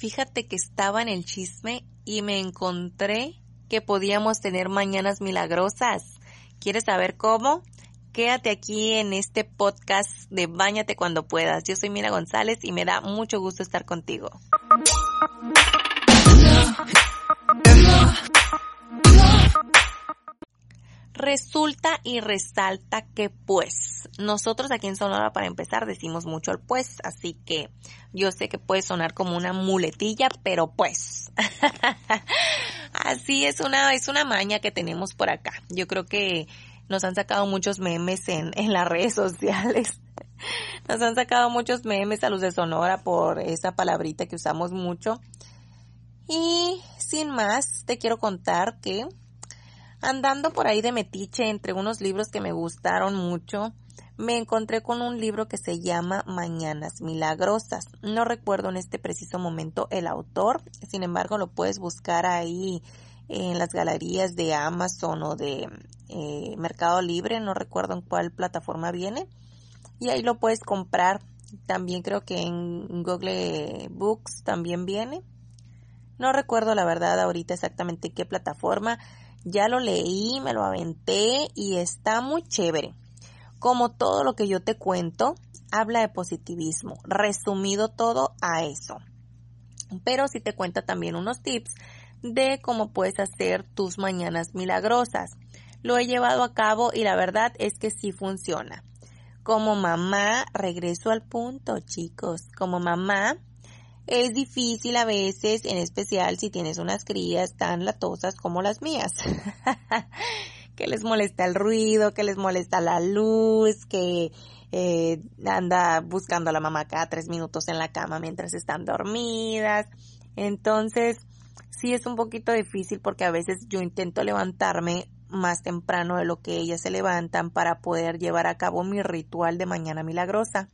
Fíjate que estaba en el chisme y me encontré que podíamos tener mañanas milagrosas. ¿Quieres saber cómo? Quédate aquí en este podcast de Báñate cuando puedas. Yo soy Mira González y me da mucho gusto estar contigo. Resulta y resalta que pues nosotros aquí en Sonora para empezar decimos mucho el pues, así que yo sé que puede sonar como una muletilla, pero pues así es una es una maña que tenemos por acá. Yo creo que nos han sacado muchos memes en, en las redes sociales. Nos han sacado muchos memes a los de Sonora por esa palabrita que usamos mucho. Y sin más, te quiero contar que Andando por ahí de metiche entre unos libros que me gustaron mucho, me encontré con un libro que se llama Mañanas Milagrosas. No recuerdo en este preciso momento el autor, sin embargo lo puedes buscar ahí en las galerías de Amazon o de eh, Mercado Libre, no recuerdo en cuál plataforma viene, y ahí lo puedes comprar. También creo que en Google Books también viene. No recuerdo la verdad ahorita exactamente qué plataforma. Ya lo leí, me lo aventé y está muy chévere. Como todo lo que yo te cuento, habla de positivismo, resumido todo a eso. Pero sí te cuenta también unos tips de cómo puedes hacer tus mañanas milagrosas. Lo he llevado a cabo y la verdad es que sí funciona. Como mamá, regreso al punto, chicos. Como mamá, es difícil a veces, en especial si tienes unas crías tan latosas como las mías. que les molesta el ruido, que les molesta la luz, que eh, anda buscando a la mamá cada tres minutos en la cama mientras están dormidas. Entonces, sí es un poquito difícil porque a veces yo intento levantarme más temprano de lo que ellas se levantan para poder llevar a cabo mi ritual de mañana milagrosa.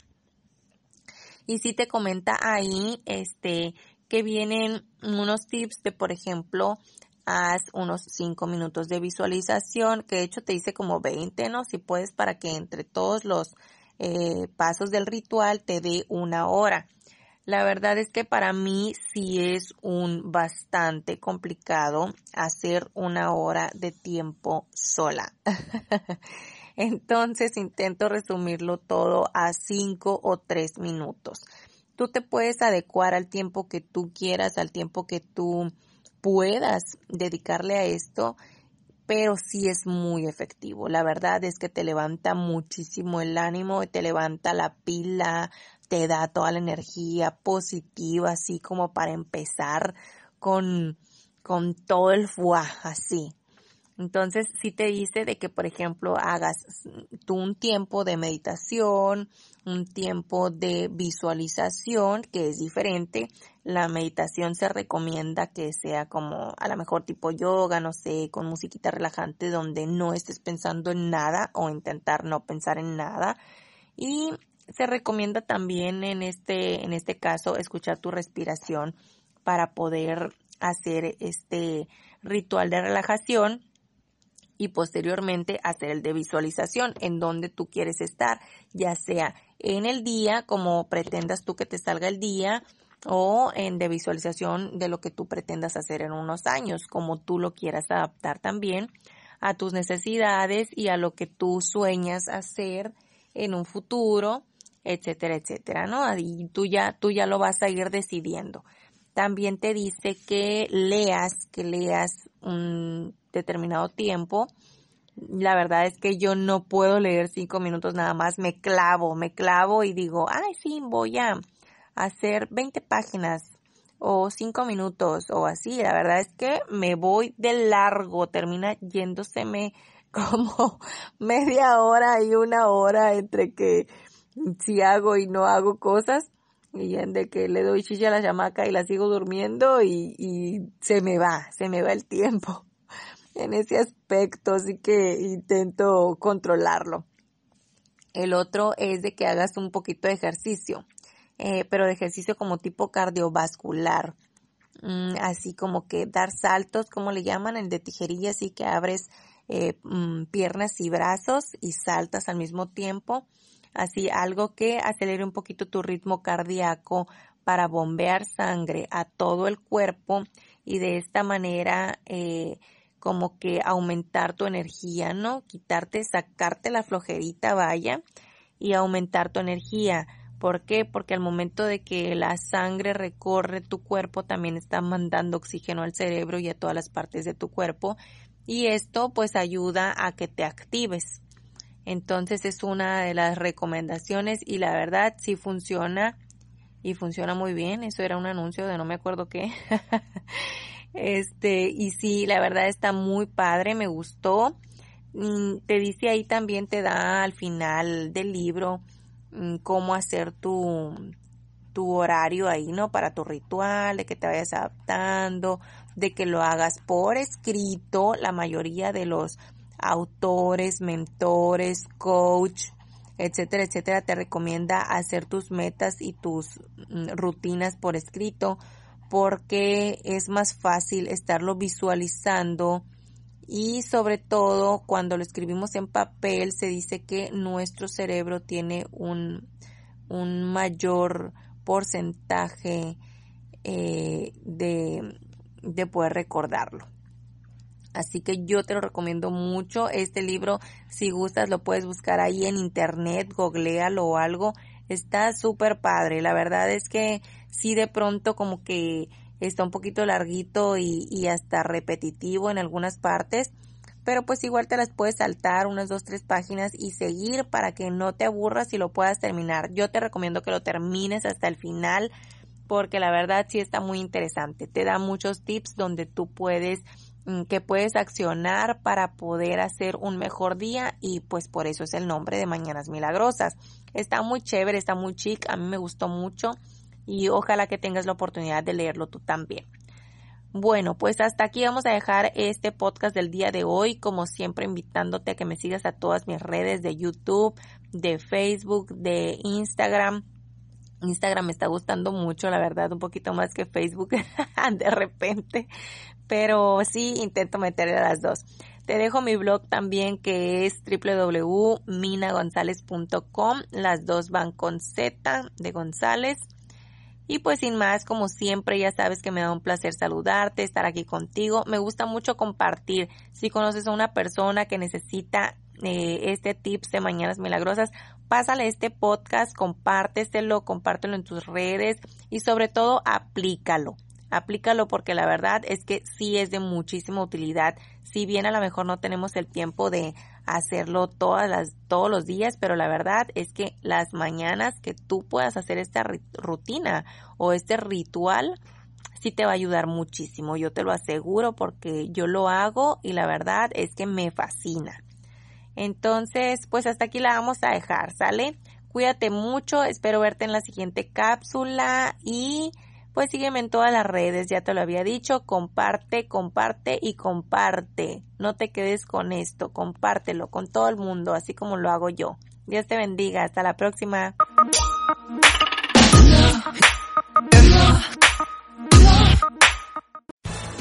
Y si te comenta ahí, este, que vienen unos tips de, por ejemplo, haz unos 5 minutos de visualización, que de hecho te dice como 20, ¿no? Si puedes para que entre todos los eh, pasos del ritual te dé una hora. La verdad es que para mí sí es un bastante complicado hacer una hora de tiempo sola. Entonces intento resumirlo todo a cinco o tres minutos. Tú te puedes adecuar al tiempo que tú quieras, al tiempo que tú puedas dedicarle a esto, pero sí es muy efectivo. La verdad es que te levanta muchísimo el ánimo, te levanta la pila, te da toda la energía positiva, así como para empezar con, con todo el fuá, así. Entonces, si te dice de que, por ejemplo, hagas tú un tiempo de meditación, un tiempo de visualización, que es diferente. La meditación se recomienda que sea como a lo mejor tipo yoga, no sé, con musiquita relajante donde no estés pensando en nada o intentar no pensar en nada. Y se recomienda también en este, en este caso, escuchar tu respiración para poder hacer este ritual de relajación y posteriormente hacer el de visualización en donde tú quieres estar, ya sea en el día, como pretendas tú que te salga el día, o en de visualización de lo que tú pretendas hacer en unos años, como tú lo quieras adaptar también a tus necesidades y a lo que tú sueñas hacer en un futuro, etcétera, etcétera, ¿no? Y tú ya, tú ya lo vas a ir decidiendo. También te dice que leas, que leas un determinado tiempo. La verdad es que yo no puedo leer cinco minutos nada más, me clavo, me clavo y digo, ay, sí, voy a hacer 20 páginas o cinco minutos o así. La verdad es que me voy de largo, termina yéndoseme como media hora y una hora entre que si hago y no hago cosas. y de que le doy chicha a la chamaca y la sigo durmiendo y, y se me va, se me va el tiempo en ese aspecto, así que intento controlarlo. El otro es de que hagas un poquito de ejercicio, eh, pero de ejercicio como tipo cardiovascular. Mm, así como que dar saltos, como le llaman, el de tijerilla, así que abres eh, mm, piernas y brazos y saltas al mismo tiempo. Así algo que acelere un poquito tu ritmo cardíaco para bombear sangre a todo el cuerpo y de esta manera eh, como que aumentar tu energía, ¿no? Quitarte, sacarte la flojerita, vaya, y aumentar tu energía. ¿Por qué? Porque al momento de que la sangre recorre tu cuerpo, también está mandando oxígeno al cerebro y a todas las partes de tu cuerpo. Y esto pues ayuda a que te actives. Entonces es una de las recomendaciones y la verdad sí funciona y funciona muy bien. Eso era un anuncio de no me acuerdo qué. Este, y sí, la verdad está muy padre, me gustó. Mm, te dice ahí también, te da al final del libro mm, cómo hacer tu, tu horario ahí, ¿no? Para tu ritual, de que te vayas adaptando, de que lo hagas por escrito. La mayoría de los autores, mentores, coach, etcétera, etcétera, te recomienda hacer tus metas y tus mm, rutinas por escrito porque es más fácil estarlo visualizando y sobre todo cuando lo escribimos en papel se dice que nuestro cerebro tiene un, un mayor porcentaje eh, de, de poder recordarlo. Así que yo te lo recomiendo mucho. Este libro, si gustas, lo puedes buscar ahí en internet, googlealo o algo. Está súper padre. La verdad es que sí de pronto como que está un poquito larguito y, y hasta repetitivo en algunas partes, pero pues igual te las puedes saltar unas dos, tres páginas y seguir para que no te aburras y lo puedas terminar. Yo te recomiendo que lo termines hasta el final porque la verdad sí está muy interesante. Te da muchos tips donde tú puedes mm, que puedes accionar para poder hacer un mejor día y pues por eso es el nombre de Mañanas Milagrosas. Está muy chévere, está muy chic, a mí me gustó mucho y ojalá que tengas la oportunidad de leerlo tú también. Bueno, pues hasta aquí vamos a dejar este podcast del día de hoy, como siempre invitándote a que me sigas a todas mis redes de YouTube, de Facebook, de Instagram. Instagram me está gustando mucho, la verdad, un poquito más que Facebook de repente, pero sí intento meterle a las dos. Te dejo mi blog también que es www.minagonzalez.com. Las dos van con Z de González. Y pues sin más, como siempre, ya sabes que me da un placer saludarte, estar aquí contigo. Me gusta mucho compartir. Si conoces a una persona que necesita eh, este tips de Mañanas Milagrosas, pásale este podcast, compárteselo, compártelo en tus redes y sobre todo aplícalo. Aplícalo porque la verdad es que sí es de muchísima utilidad. Si bien a lo mejor no tenemos el tiempo de hacerlo todas las, todos los días, pero la verdad es que las mañanas que tú puedas hacer esta rutina o este ritual, sí te va a ayudar muchísimo. Yo te lo aseguro porque yo lo hago y la verdad es que me fascina. Entonces, pues hasta aquí la vamos a dejar, ¿sale? Cuídate mucho, espero verte en la siguiente cápsula y pues sígueme en todas las redes, ya te lo había dicho, comparte, comparte y comparte. No te quedes con esto, compártelo con todo el mundo, así como lo hago yo. Dios te bendiga, hasta la próxima.